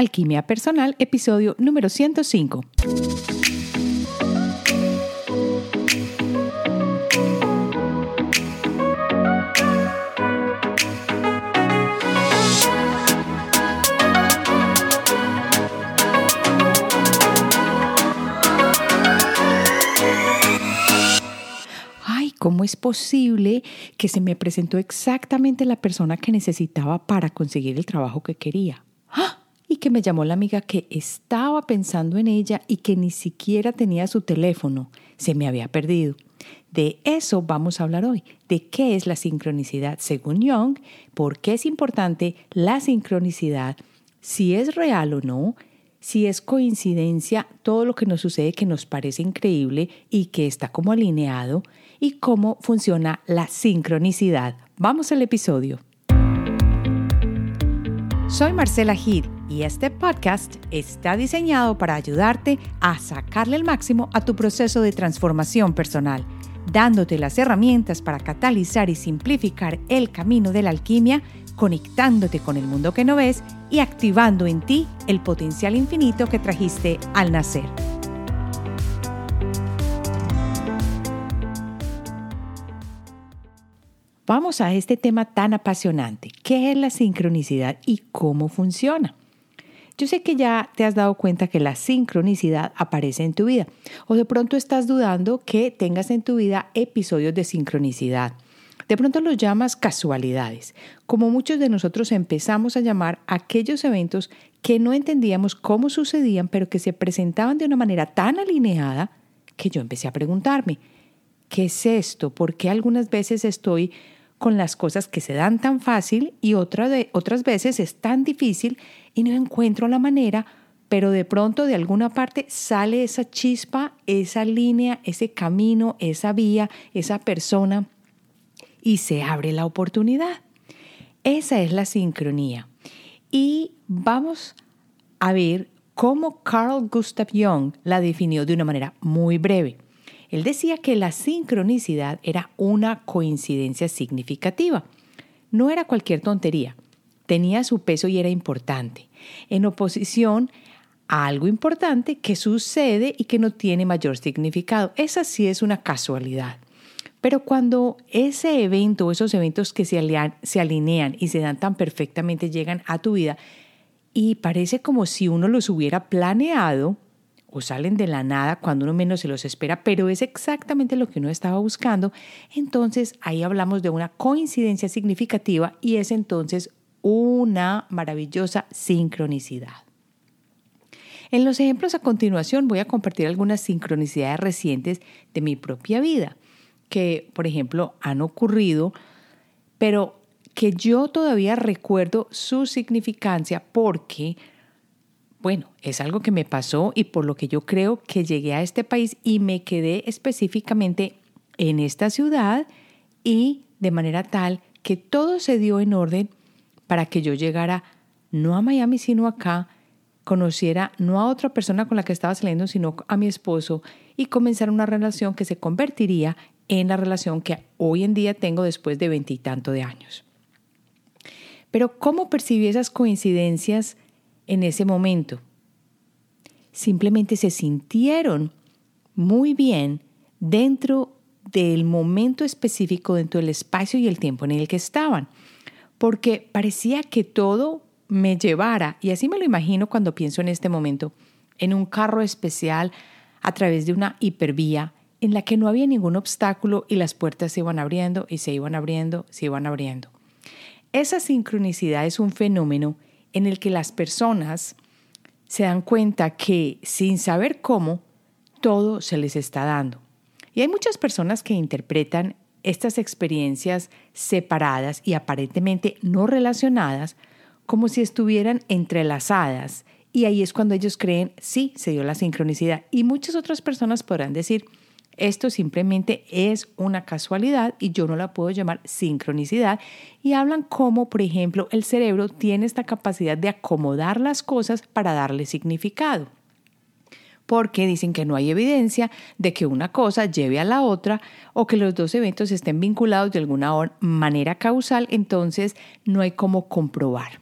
Alquimia Personal, episodio número 105. ¿Cómo es posible que se me presentó exactamente la persona que necesitaba para conseguir el trabajo que quería? Y que me llamó la amiga que estaba pensando en ella y que ni siquiera tenía su teléfono. Se me había perdido. De eso vamos a hablar hoy, de qué es la sincronicidad según Young, por qué es importante la sincronicidad, si es real o no, si es coincidencia todo lo que nos sucede que nos parece increíble y que está como alineado, y cómo funciona la sincronicidad. Vamos al episodio. Soy Marcela Gil y este podcast está diseñado para ayudarte a sacarle el máximo a tu proceso de transformación personal, dándote las herramientas para catalizar y simplificar el camino de la alquimia, conectándote con el mundo que no ves y activando en ti el potencial infinito que trajiste al nacer. Vamos a este tema tan apasionante. ¿Qué es la sincronicidad y cómo funciona? Yo sé que ya te has dado cuenta que la sincronicidad aparece en tu vida o de pronto estás dudando que tengas en tu vida episodios de sincronicidad. De pronto los llamas casualidades, como muchos de nosotros empezamos a llamar aquellos eventos que no entendíamos cómo sucedían, pero que se presentaban de una manera tan alineada que yo empecé a preguntarme, ¿qué es esto? ¿Por qué algunas veces estoy con las cosas que se dan tan fácil y de, otras veces es tan difícil y no encuentro la manera, pero de pronto de alguna parte sale esa chispa, esa línea, ese camino, esa vía, esa persona y se abre la oportunidad. Esa es la sincronía. Y vamos a ver cómo Carl Gustav Jung la definió de una manera muy breve. Él decía que la sincronicidad era una coincidencia significativa. No era cualquier tontería, tenía su peso y era importante, en oposición a algo importante que sucede y que no tiene mayor significado. Esa sí es una casualidad. Pero cuando ese evento o esos eventos que se, se alinean y se dan tan perfectamente llegan a tu vida y parece como si uno los hubiera planeado, o salen de la nada cuando uno menos se los espera, pero es exactamente lo que uno estaba buscando, entonces ahí hablamos de una coincidencia significativa y es entonces una maravillosa sincronicidad. En los ejemplos a continuación voy a compartir algunas sincronicidades recientes de mi propia vida, que por ejemplo han ocurrido, pero que yo todavía recuerdo su significancia porque bueno, es algo que me pasó y por lo que yo creo que llegué a este país y me quedé específicamente en esta ciudad y de manera tal que todo se dio en orden para que yo llegara no a Miami, sino acá, conociera no a otra persona con la que estaba saliendo, sino a mi esposo y comenzara una relación que se convertiría en la relación que hoy en día tengo después de veintitantos de años. Pero ¿cómo percibí esas coincidencias en ese momento. Simplemente se sintieron muy bien dentro del momento específico, dentro del espacio y el tiempo en el que estaban, porque parecía que todo me llevara, y así me lo imagino cuando pienso en este momento, en un carro especial a través de una hipervía en la que no había ningún obstáculo y las puertas se iban abriendo y se iban abriendo, se iban abriendo. Esa sincronicidad es un fenómeno en el que las personas se dan cuenta que sin saber cómo, todo se les está dando. Y hay muchas personas que interpretan estas experiencias separadas y aparentemente no relacionadas como si estuvieran entrelazadas. Y ahí es cuando ellos creen, sí, se dio la sincronicidad. Y muchas otras personas podrán decir, esto simplemente es una casualidad y yo no la puedo llamar sincronicidad. Y hablan como, por ejemplo, el cerebro tiene esta capacidad de acomodar las cosas para darle significado. Porque dicen que no hay evidencia de que una cosa lleve a la otra o que los dos eventos estén vinculados de alguna manera causal, entonces no hay cómo comprobar.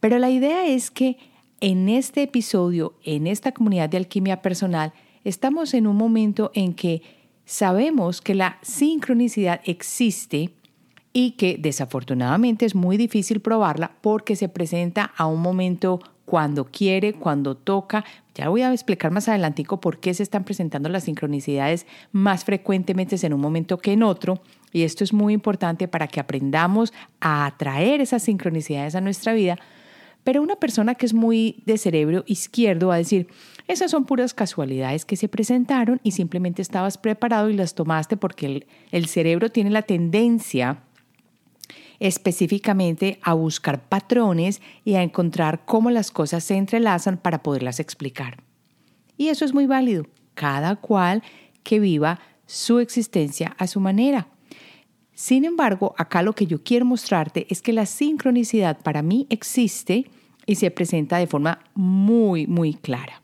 Pero la idea es que en este episodio, en esta comunidad de alquimia personal, estamos en un momento en que sabemos que la sincronicidad existe y que desafortunadamente es muy difícil probarla porque se presenta a un momento cuando quiere, cuando toca. Ya voy a explicar más adelantico por qué se están presentando las sincronicidades más frecuentemente en un momento que en otro. Y esto es muy importante para que aprendamos a atraer esas sincronicidades a nuestra vida. Pero una persona que es muy de cerebro izquierdo va a decir, esas son puras casualidades que se presentaron y simplemente estabas preparado y las tomaste porque el, cerebro tiene la tendencia específicamente a buscar patrones y a encontrar cómo las cosas se entrelazan para poderlas explicar. Y eso es muy válido, cada cual que viva su existencia a su manera. Sin embargo, acá lo que yo quiero mostrarte es que la sincronicidad para mí existe y se presenta de forma muy, muy clara.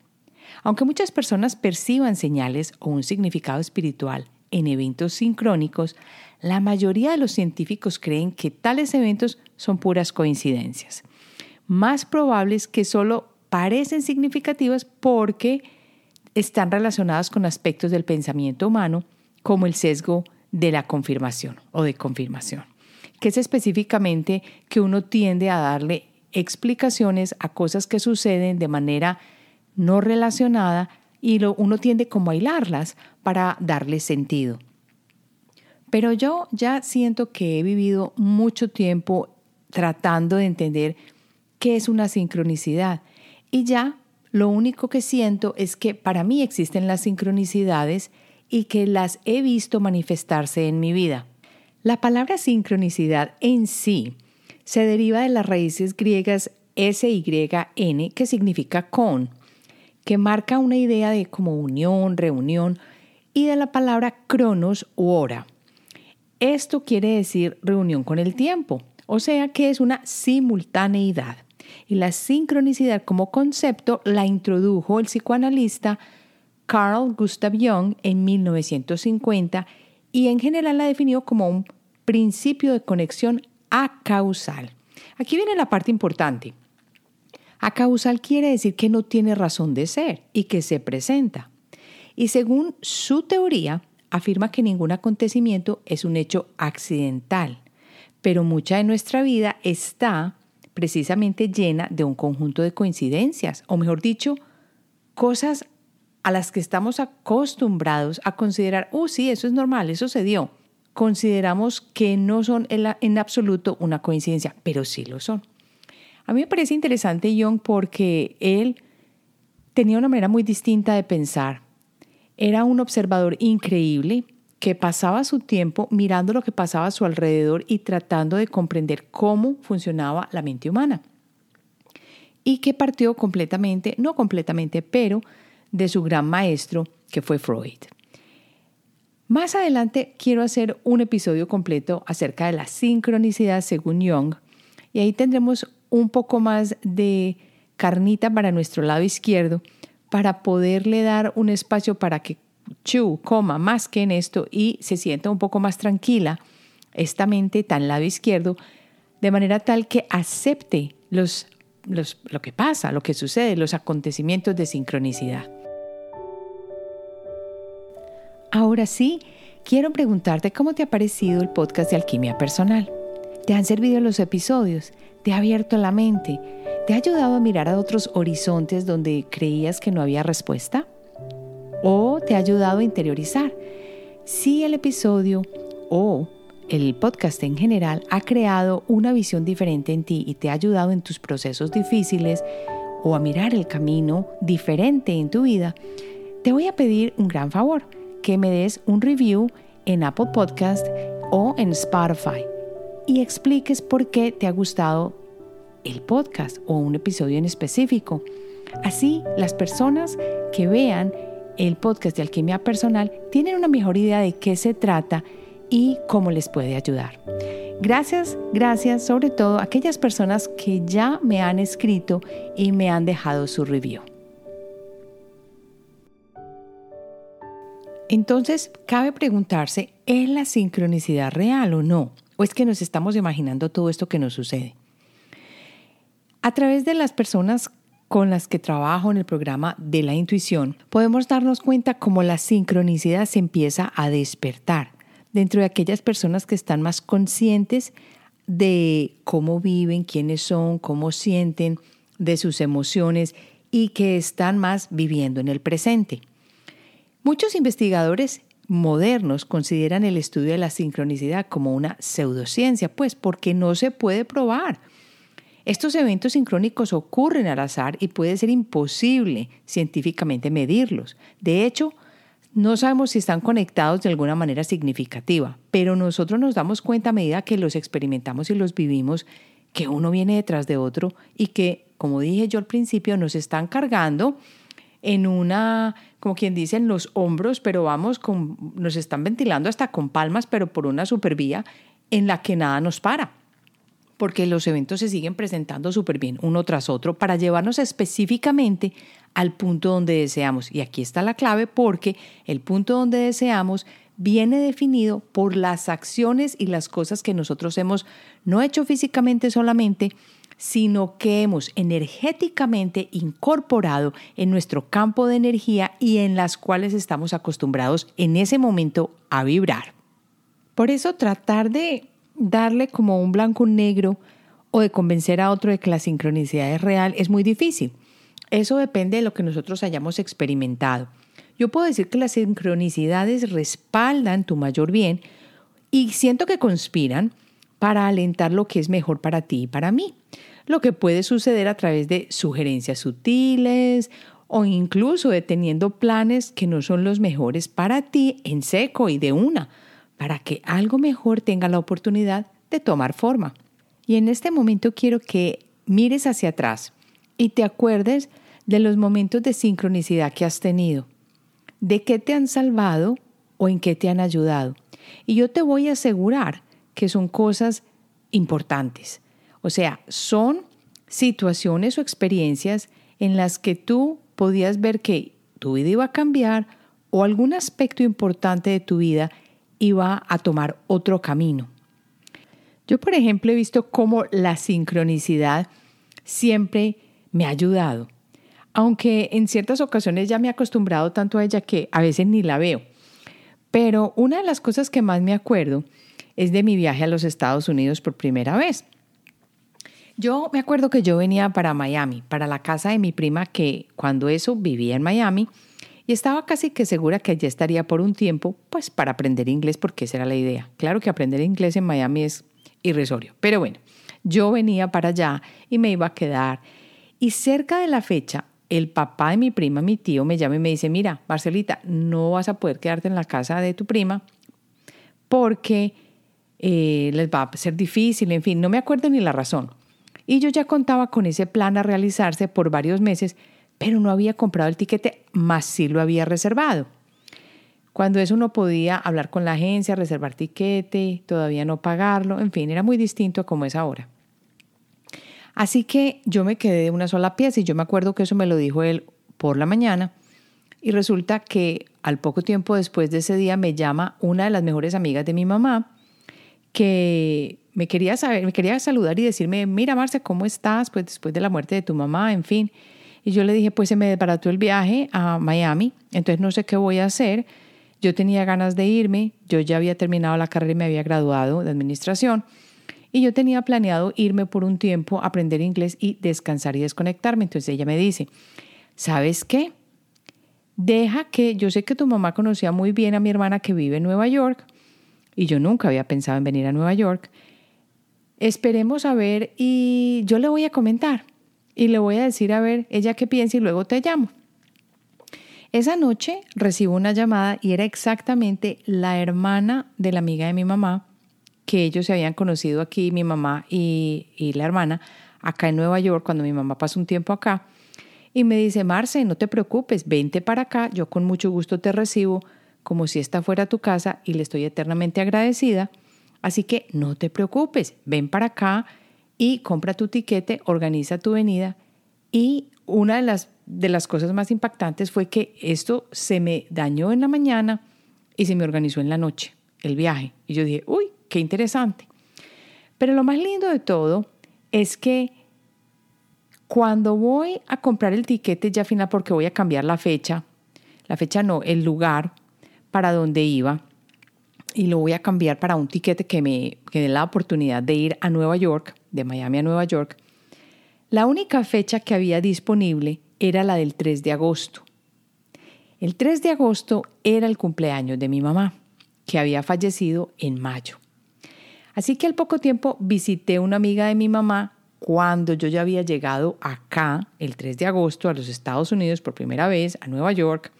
Aunque muchas personas perciban señales o un significado espiritual en eventos sincrónicos, la mayoría de los científicos creen que tales eventos son puras coincidencias. Más probables que solo parecen significativas porque están relacionadas con aspectos del pensamiento humano, como el sesgo de la confirmación o de confirmación, que es específicamente que uno tiende a darle explicaciones a cosas que suceden de manera no relacionada y uno tiende como a hilarlas para darle sentido. Pero yo ya siento que he vivido mucho tiempo tratando de entender qué es una sincronicidad y ya lo único que siento es que para mí existen las sincronicidades y que las he visto manifestarse en mi vida. La palabra sincronicidad en sí se deriva de las raíces griegas S-Y-N, que significa con, que marca una idea de como unión, reunión, y de la palabra cronos u hora. Esto quiere decir reunión con el tiempo, o sea que es una simultaneidad. Y la sincronicidad como concepto la introdujo el psicoanalista Carl Gustav Jung en 1950 y en general la definió como un principio de conexión acausal. Aquí viene la parte importante. Acausal quiere decir que no tiene razón de ser y que se presenta. Y según su teoría, afirma que ningún acontecimiento es un hecho accidental, pero mucha de nuestra vida está precisamente llena de un conjunto de coincidencias, o mejor dicho, cosas a las que estamos acostumbrados a considerar, oh sí, eso es normal, eso se dio. Consideramos que no son en, absoluto una coincidencia, pero sí lo son. A mí me parece interesante Young porque él tenía una manera muy distinta de pensar. Era un observador increíble que pasaba su tiempo mirando lo que pasaba a su alrededor y tratando de comprender cómo funcionaba la mente humana. Y que partió completamente, no completamente, pero de su gran maestro, que fue Freud. Más adelante quiero hacer un episodio completo acerca de la sincronicidad según Jung y ahí tendremos un poco más de carnita para nuestro lado izquierdo para poderle dar un espacio para que Chu coma más que en esto y se sienta un poco más tranquila esta mente tan lado izquierdo de manera tal que acepte los, lo que pasa, lo que sucede, los acontecimientos de sincronicidad. Ahora sí, quiero preguntarte cómo te ha parecido el podcast de Alquimia Personal. ¿Te han servido los episodios? ¿Te ha abierto la mente? ¿Te ha ayudado a mirar a otros horizontes donde creías que no había respuesta? ¿O te ha ayudado a interiorizar? Si el episodio o el podcast en general ha creado una visión diferente en ti y te ha ayudado en tus procesos difíciles o a mirar el camino diferente en tu vida, te voy a pedir un gran favor que me des un review en Apple Podcast o en Spotify y expliques por qué te ha gustado el podcast o un episodio en específico. Así, las personas que vean el podcast de Alquimia Personal tienen una mejor idea de qué se trata y cómo les puede ayudar. Gracias, gracias sobre todo a aquellas personas que ya me han escrito y me han dejado su review. Entonces, cabe preguntarse, ¿es la sincronicidad real o no? ¿O es que nos estamos imaginando todo esto que nos sucede? A través de las personas con las que trabajo en el programa de la intuición, podemos darnos cuenta cómo la sincronicidad se empieza a despertar dentro de aquellas personas que están más conscientes de cómo viven, quiénes son, cómo sienten, de sus emociones y que están más viviendo en el presente. Muchos investigadores modernos consideran el estudio de la sincronicidad como una pseudociencia, pues porque no se puede probar. Estos eventos sincrónicos ocurren al azar y puede ser imposible científicamente medirlos. De hecho, no sabemos si están conectados de alguna manera significativa, pero nosotros nos damos cuenta a medida que los experimentamos y los vivimos que uno viene detrás de otro y que, como dije yo al principio, nos están cargando en una, como quien dice, en los hombros, pero vamos, con, nos están ventilando hasta con palmas, pero por una supervía en la que nada nos para porque los eventos se siguen presentando súper bien uno tras otro para llevarnos específicamente al punto donde deseamos. Y aquí está la clave porque el punto donde deseamos viene definido por las acciones y las cosas que nosotros hemos no hecho físicamente solamente, sino que hemos energéticamente incorporado en nuestro campo de energía y en las cuales estamos acostumbrados en ese momento a vibrar. Por eso tratar de darle como un blanco negro o de convencer a otro de que la sincronicidad es real es muy difícil. Eso depende de lo que nosotros hayamos experimentado. Yo puedo decir que las sincronicidades respaldan tu mayor bien y siento que conspiran para alentar lo que es mejor para ti y para mí. Lo que puede suceder a través de sugerencias sutiles o incluso deteniendo planes que no son los mejores para ti en seco y de una para que algo mejor tenga la oportunidad de tomar forma. Y en este momento quiero que mires hacia atrás y te acuerdes de los momentos de sincronicidad que has tenido, de qué te han salvado o en qué te han ayudado. Y yo te voy a asegurar que son cosas importantes. O sea, son situaciones o experiencias en las que tú podías ver que tu vida iba a cambiar o algún aspecto importante de tu vida iba a tomar otro camino. Yo, por ejemplo, he visto cómo la sincronicidad siempre me ha ayudado, aunque en ciertas ocasiones ya me he acostumbrado tanto a ella que a veces ni la veo. Pero una de las cosas que más me acuerdo es de mi viaje a los Estados Unidos por primera vez. Yo me acuerdo que yo venía para Miami, para la casa de mi prima que cuando eso vivía en Miami y estaba casi que segura que allí estaría por un tiempo, pues para aprender inglés, porque esa era la idea. Claro que aprender inglés en Miami es irrisorio, pero bueno, yo venía para allá y me iba a quedar. Y cerca de la fecha, el papá de mi prima, mi tío, me llama y me dice, mira, Marcelita, no vas a poder quedarte en la casa de tu prima porque eh, les va a ser difícil, en fin, no me acuerdo ni la razón. Y yo ya contaba con ese plan a realizarse por varios meses, pero no había comprado el tiquete, más sí lo había reservado. Cuando eso no podía hablar con la agencia, reservar tiquete, todavía no pagarlo, en fin, era muy distinto a como es ahora. Así que yo me quedé de una sola pieza y yo me acuerdo que eso me lo dijo él por la mañana y resulta que al poco tiempo después de ese día me llama una de las mejores amigas de mi mamá que me quería saber, me quería saludar y decirme, mira Marcia, ¿cómo estás? Pues después de la muerte de tu mamá, en fin. Y yo le dije, pues se me desbarató el viaje a Miami, entonces no sé qué voy a hacer. Yo tenía ganas de irme, yo ya había terminado la carrera y me había graduado de administración. Y yo tenía planeado irme por un tiempo, aprender inglés y descansar y desconectarme. Entonces ella me dice, ¿sabes qué? Deja que, yo sé que tu mamá conocía muy bien a mi hermana que vive en Nueva York y yo nunca había pensado en venir a Nueva York. Esperemos a ver y yo le voy a comentar y le voy a decir a ver ella qué piensa y luego te llamo. Esa noche recibo una llamada y era exactamente la hermana de la amiga de mi mamá, que ellos se habían conocido aquí, mi mamá y, la hermana, acá en Nueva York, cuando mi mamá pasó un tiempo acá. Y me dice, Marce, no te preocupes, vente para acá, yo con mucho gusto te recibo, como si esta fuera tu casa y le estoy eternamente agradecida. Así que no te preocupes, ven para acá, y compra tu tiquete, organiza tu venida. Y una de las, de las cosas más impactantes fue que esto se me dañó en la mañana y se me organizó en la noche, el viaje. Y yo dije, uy, qué interesante. Pero lo más lindo de todo es que Cuando voy a comprar el tiquete ya final porque voy a cambiar la fecha, la fecha no, el lugar para donde iba, y lo voy a cambiar para un tiquete que me que dé la oportunidad de ir a Nueva York, de Miami a Nueva York. La única fecha que había disponible era la del 3 de agosto. El 3 de agosto era el cumpleaños de mi mamá, que había fallecido en mayo. Así que al poco tiempo visité una amiga de mi mamá cuando yo ya había llegado acá el 3 de agosto a los Estados Unidos por primera vez, a Nueva York,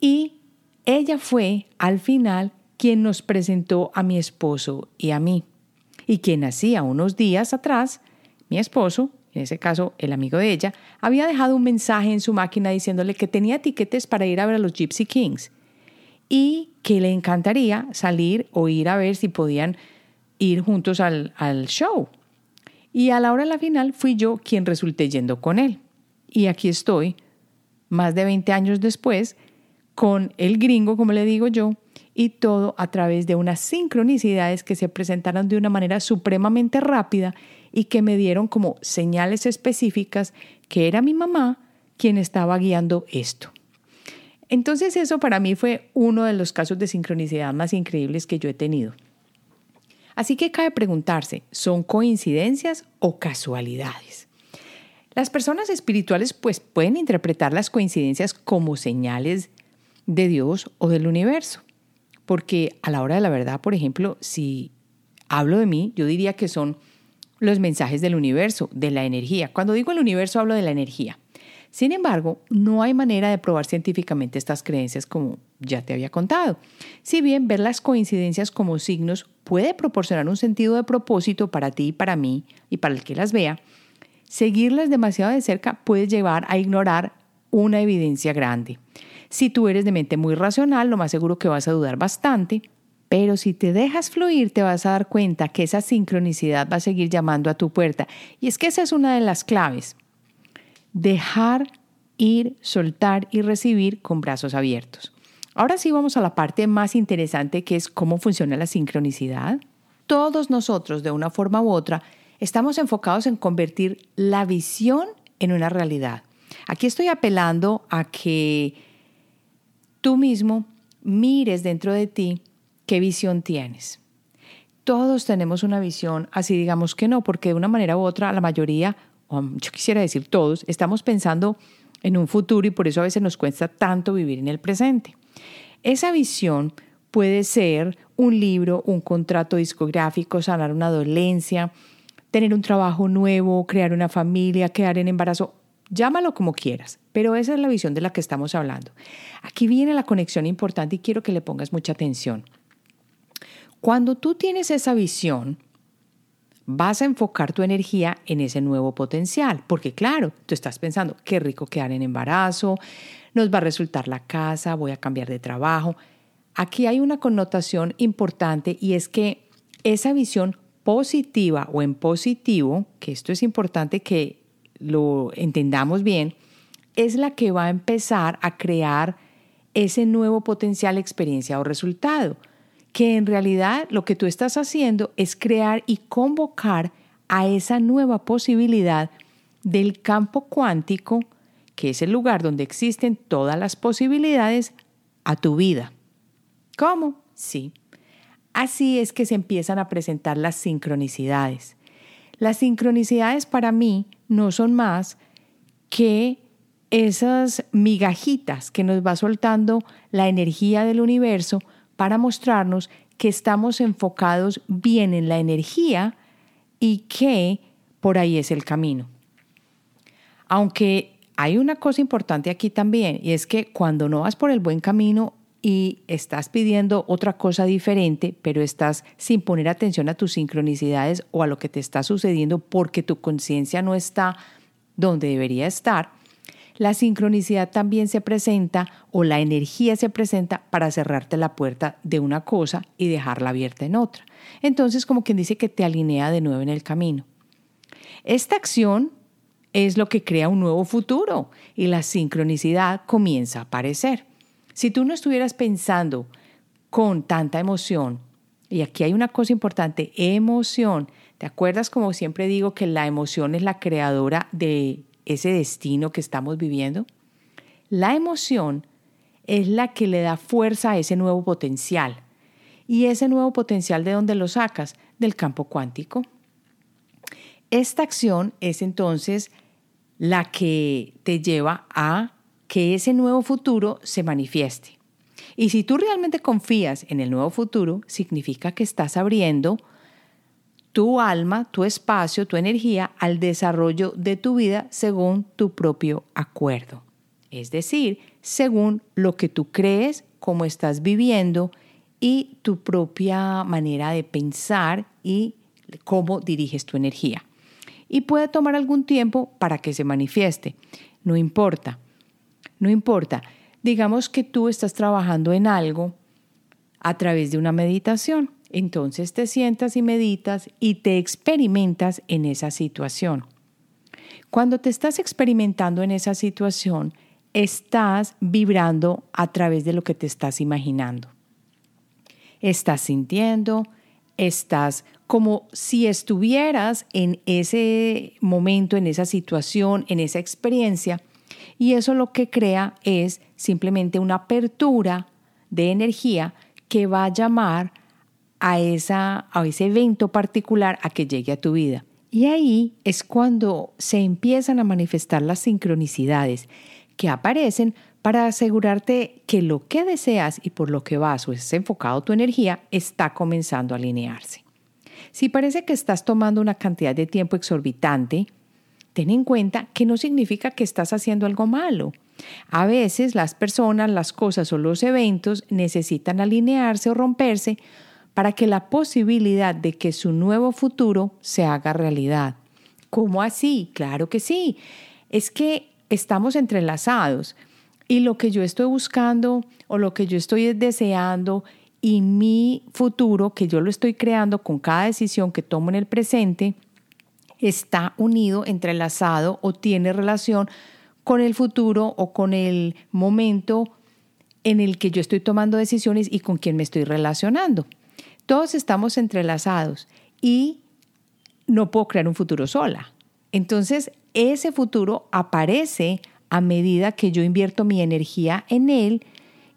y ella fue al final quien nos presentó a mi esposo y a mí, y quien hacía unos días atrás, mi esposo, en ese caso el amigo de ella, había dejado un mensaje en su máquina diciéndole que tenía tiquetes para ir a ver a los Gypsy Kings y que le encantaría salir o ir a ver si podían ir juntos al, al show. Y a la hora de la final fui yo quien resulté yendo con él. Y aquí estoy, más de 20 años después, con el gringo, como le digo yo, y todo a través de unas sincronicidades que se presentaron de una manera supremamente rápida y que me dieron como señales específicas que era mi mamá quien estaba guiando esto. Entonces eso para mí fue uno de los casos de sincronicidad más increíbles que yo he tenido. Así que cabe preguntarse, ¿son coincidencias o casualidades? Las personas espirituales pues pueden interpretar las coincidencias como señales de Dios o del universo, porque a la hora de la verdad, por ejemplo, si hablo de mí, yo diría que son los mensajes del universo, de la energía. Cuando digo el universo hablo de la energía. Sin embargo, no hay manera de probar científicamente estas creencias como ya te había contado. Si bien ver las coincidencias como signos puede proporcionar un sentido de propósito para ti y para mí y para el que las vea, seguirlas demasiado de cerca puede llevar a ignorar una evidencia grande. Si tú eres de mente muy racional, lo más seguro que vas a dudar bastante, pero si te dejas fluir, te vas a dar cuenta que esa sincronicidad va a seguir llamando a tu puerta. Y es que esa es una de las claves dejar ir, soltar y recibir con brazos abiertos. Ahora sí vamos a la parte más interesante que es cómo funciona la sincronicidad. Todos nosotros, de una forma u otra, estamos enfocados en convertir la visión en una realidad. Aquí estoy apelando a que tú mismo mires dentro de ti qué visión tienes. Todos tenemos una visión, así digamos que no, porque de una manera u otra la mayoría yo quisiera decir todos, estamos pensando en un futuro y por eso a veces nos cuesta tanto vivir en el presente. Esa visión puede ser un libro, un contrato discográfico, sanar una dolencia, tener un trabajo nuevo, crear una familia, quedar en embarazo, llámalo como quieras, pero esa es la visión de la que estamos hablando. Aquí viene la conexión importante y quiero que le pongas mucha atención. Cuando tú tienes esa visión, vas a enfocar tu energía en ese nuevo potencial, porque claro, tú estás pensando, qué rico quedar en embarazo, nos va a resultar la casa, voy a cambiar de trabajo. Aquí hay una connotación importante y es que esa visión positiva o en positivo, que esto es importante que lo entendamos bien, es la que va a empezar a crear ese nuevo potencial experiencia o resultado que en realidad lo que tú estás haciendo es crear y convocar a esa nueva posibilidad del campo cuántico, que es el lugar donde existen todas las posibilidades, a tu vida. ¿Cómo? Sí. Así es que se empiezan a presentar las sincronicidades. Las sincronicidades para mí no son más que esas migajitas que nos va soltando la energía del universo para mostrarnos que estamos enfocados bien en la energía y que por ahí es el camino. Aunque hay una cosa importante aquí también, y es que cuando no vas por el buen camino y estás pidiendo otra cosa diferente, pero estás sin poner atención a tus sincronicidades o a lo que te está sucediendo porque tu conciencia no está donde debería estar, la sincronicidad también se presenta o la energía se presenta para cerrarte la puerta de una cosa y dejarla abierta en otra. Entonces, como quien dice que te alinea de nuevo en el camino. Esta acción es lo que crea un nuevo futuro y la sincronicidad comienza a aparecer. Si tú no estuvieras pensando con tanta emoción, y aquí hay una cosa importante, emoción, ¿Te acuerdas como siempre digo que la emoción es la creadora de ese destino que estamos viviendo? La emoción es la que le da fuerza a ese nuevo potencial. ¿Y ese nuevo potencial de dónde lo sacas? Del campo cuántico. Esta acción es entonces la que te lleva a que ese nuevo futuro se manifieste. Y si tú realmente confías en el nuevo futuro, significa que estás abriendo tu alma, tu espacio, tu energía al desarrollo de tu vida según tu propio acuerdo. Es decir, según lo que tú crees, cómo estás viviendo y tu propia manera de pensar y cómo diriges tu energía. Y puede tomar algún tiempo para que se manifieste. No importa. No importa. Digamos que tú estás trabajando en algo a través de una meditación. Entonces te sientas y meditas y te experimentas en esa situación. Cuando te estás experimentando en esa situación, estás vibrando a través de lo que te estás imaginando. Estás sintiendo, estás como si estuvieras en ese momento, en esa situación, en esa experiencia, y eso lo que crea es simplemente una apertura de energía que va a llamar a, esa, a ese evento particular a que llegue a tu vida. Y ahí es cuando se empiezan a manifestar las sincronicidades que aparecen para asegurarte que lo que deseas y por lo que vas o es enfocado tu energía está comenzando a alinearse. Si parece que estás tomando una cantidad de tiempo exorbitante, ten en cuenta que no significa que estás haciendo algo malo. A veces las personas, las cosas o los eventos necesitan alinearse o romperse para que la posibilidad de que su nuevo futuro se haga realidad. ¿Cómo así? Claro que sí. Es que estamos entrelazados y lo que yo estoy buscando o lo que yo estoy deseando y mi futuro que yo lo estoy creando con cada decisión que tomo en el presente, está unido, entrelazado o tiene relación con el futuro o con el momento en el que yo estoy tomando decisiones y con quien me estoy relacionando. Todos estamos entrelazados y no puedo crear un futuro sola. Entonces, ese futuro aparece a medida que yo invierto mi energía en él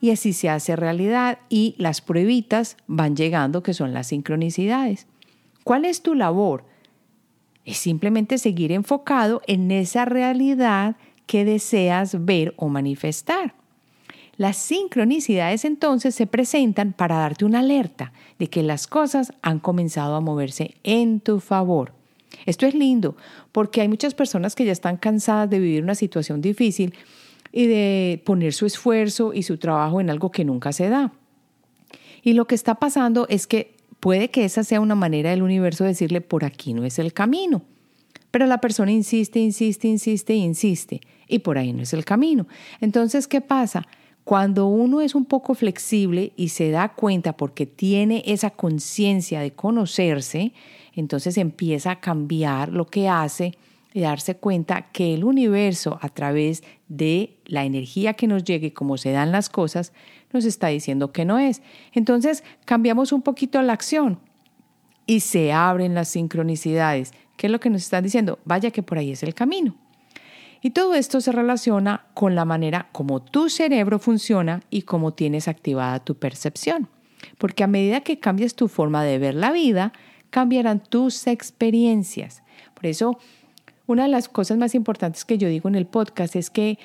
y así se hace realidad y las pruebitas van llegando que son las sincronicidades. ¿Cuál es tu labor? Es simplemente seguir enfocado en esa realidad que deseas ver o manifestar. Las sincronicidades entonces se presentan para darte una alerta de que las cosas han comenzado a moverse en tu favor. Esto es lindo porque hay muchas personas que ya están cansadas de vivir una situación difícil y de poner su esfuerzo y su trabajo en algo que nunca se da. Y lo que está pasando es que puede que esa sea una manera del universo de decirle por aquí no es el camino. Pero la persona insiste, insiste, insiste, insiste y por ahí no es el camino. Entonces, ¿qué pasa? Cuando uno es un poco flexible y se da cuenta porque tiene esa conciencia de conocerse, entonces empieza a cambiar lo que hace y darse cuenta que el universo a través de la energía que nos llegue, como se dan las cosas, nos está diciendo que no es. Entonces cambiamos un poquito la acción y se abren las sincronicidades. ¿Qué es lo que nos están diciendo? Vaya que por ahí es el camino. Y todo esto se relaciona con la manera como tu cerebro funciona y cómo tienes activada tu percepción. Porque a medida que cambias tu forma de ver la vida, cambiarán tus experiencias. Por eso una de las cosas más importantes que yo digo en el podcast es que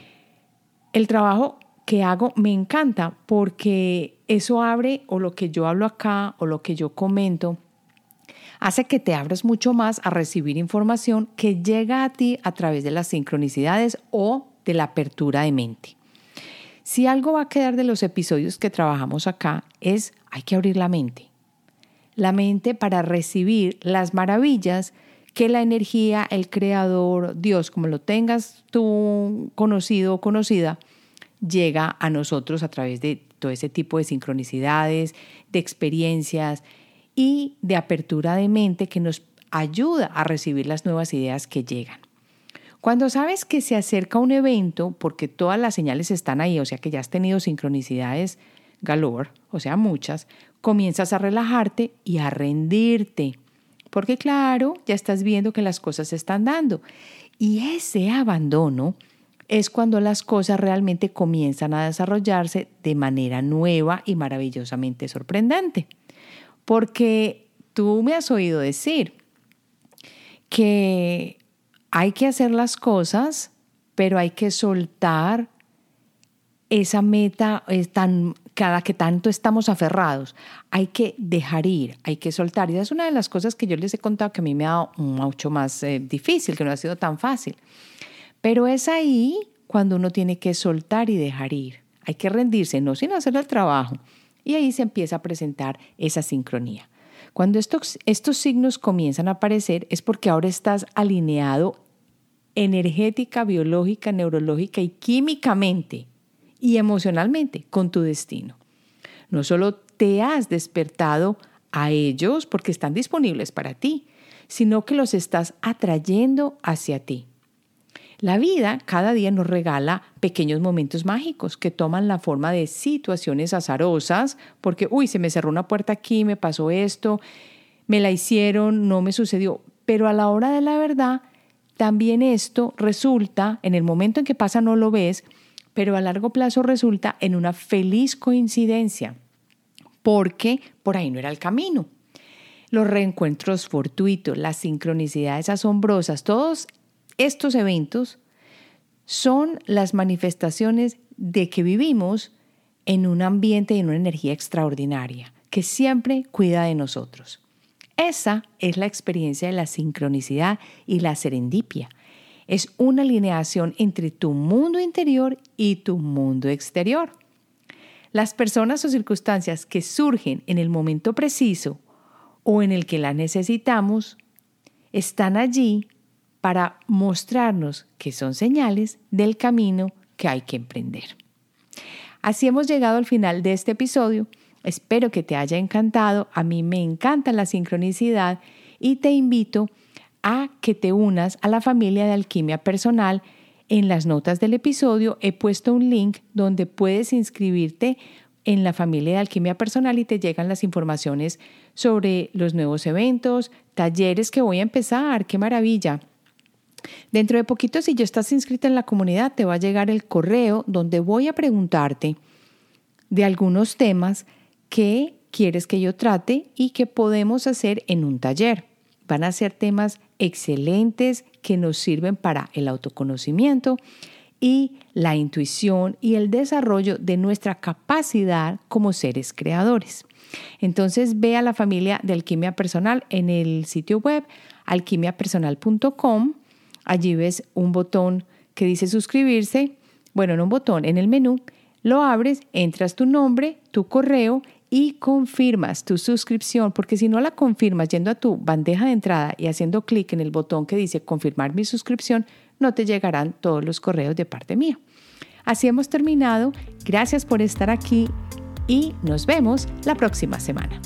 el trabajo que hago me encanta porque eso abre o lo que yo hablo acá o lo que yo comento hace que te abras mucho más a recibir información que llega a ti a través de las sincronicidades o de la apertura de mente. Si algo va a quedar de los episodios que trabajamos acá es hay que abrir la mente. La mente para recibir las maravillas que la energía, el creador, Dios, como lo tengas tú conocido o conocida, llega a nosotros a través de todo ese tipo de sincronicidades, de experiencias y de apertura de mente que nos ayuda a recibir las nuevas ideas que llegan. Cuando sabes que se acerca un evento, porque todas las señales están ahí, o sea que ya has tenido sincronicidades galore, o sea muchas, comienzas a relajarte y a rendirte porque claro, ya estás viendo que las cosas se están dando. Y ese abandono es cuando las cosas realmente comienzan a desarrollarse de manera nueva y maravillosamente sorprendente. Porque tú me has oído decir que hay que hacer las cosas, pero hay que soltar esa meta es tan, cada que tanto estamos aferrados. Hay que dejar ir, hay que soltar. Y esa es una de las cosas que yo les he contado que a mí me ha dado mucho más eh, difícil, que no ha sido tan fácil. Pero es ahí cuando uno tiene que soltar y dejar ir. Hay que rendirse, no sin hacer el trabajo. Y ahí se empieza a presentar esa sincronía. Cuando estos, estos signos comienzan a aparecer es porque ahora estás alineado energética, biológica, neurológica y químicamente y emocionalmente con tu destino. No solo te has despertado a ellos porque están disponibles para ti, sino que los estás atrayendo hacia ti. La vida cada día nos regala pequeños momentos mágicos que toman la forma de situaciones azarosas, porque, uy, se me cerró una puerta aquí, me pasó esto, me la hicieron, no me sucedió. Pero a la hora de la verdad, también esto resulta, en el momento en que pasa no lo ves, pero a largo plazo resulta en una feliz coincidencia, porque por ahí no era el camino. Los reencuentros fortuitos, las sincronicidades asombrosas, todos estos eventos son las manifestaciones de que vivimos en un ambiente y en una energía extraordinaria que siempre cuida de nosotros. Esa es la experiencia de la sincronicidad y la serendipia. Es una alineación entre tu mundo interior y tu mundo exterior. Las personas o circunstancias que surgen en el momento preciso o en el que las necesitamos están allí para mostrarnos que son señales del camino que hay que emprender. Así hemos llegado al final de este episodio. Espero que te haya encantado. A mí me encanta la sincronicidad y te invito a que te unas a la familia de alquimia personal. En las notas del episodio he puesto un link donde puedes inscribirte en la familia de alquimia personal y te llegan las informaciones sobre los nuevos eventos, talleres que voy a empezar. ¡Qué maravilla! Dentro de poquito, si ya estás inscrita en la comunidad, te va a llegar el correo donde voy a preguntarte de algunos temas que quieres que yo trate y que podemos hacer en un taller. Van a ser temas excelentes que nos sirven para el autoconocimiento y la intuición y el desarrollo de nuestra capacidad como seres creadores. Entonces ve a la familia de Alquimia Personal en el sitio web alquimiapersonal.com Allí ves un botón que dice suscribirse. Bueno, no un botón, en el menú. Lo abres, entras tu nombre, tu correo y confirmas tu suscripción, porque si no la confirmas yendo a tu bandeja de entrada y haciendo clic en el botón que dice confirmar mi suscripción, no te llegarán todos los correos de parte mía. Así hemos terminado. Gracias por estar aquí y nos vemos la próxima semana.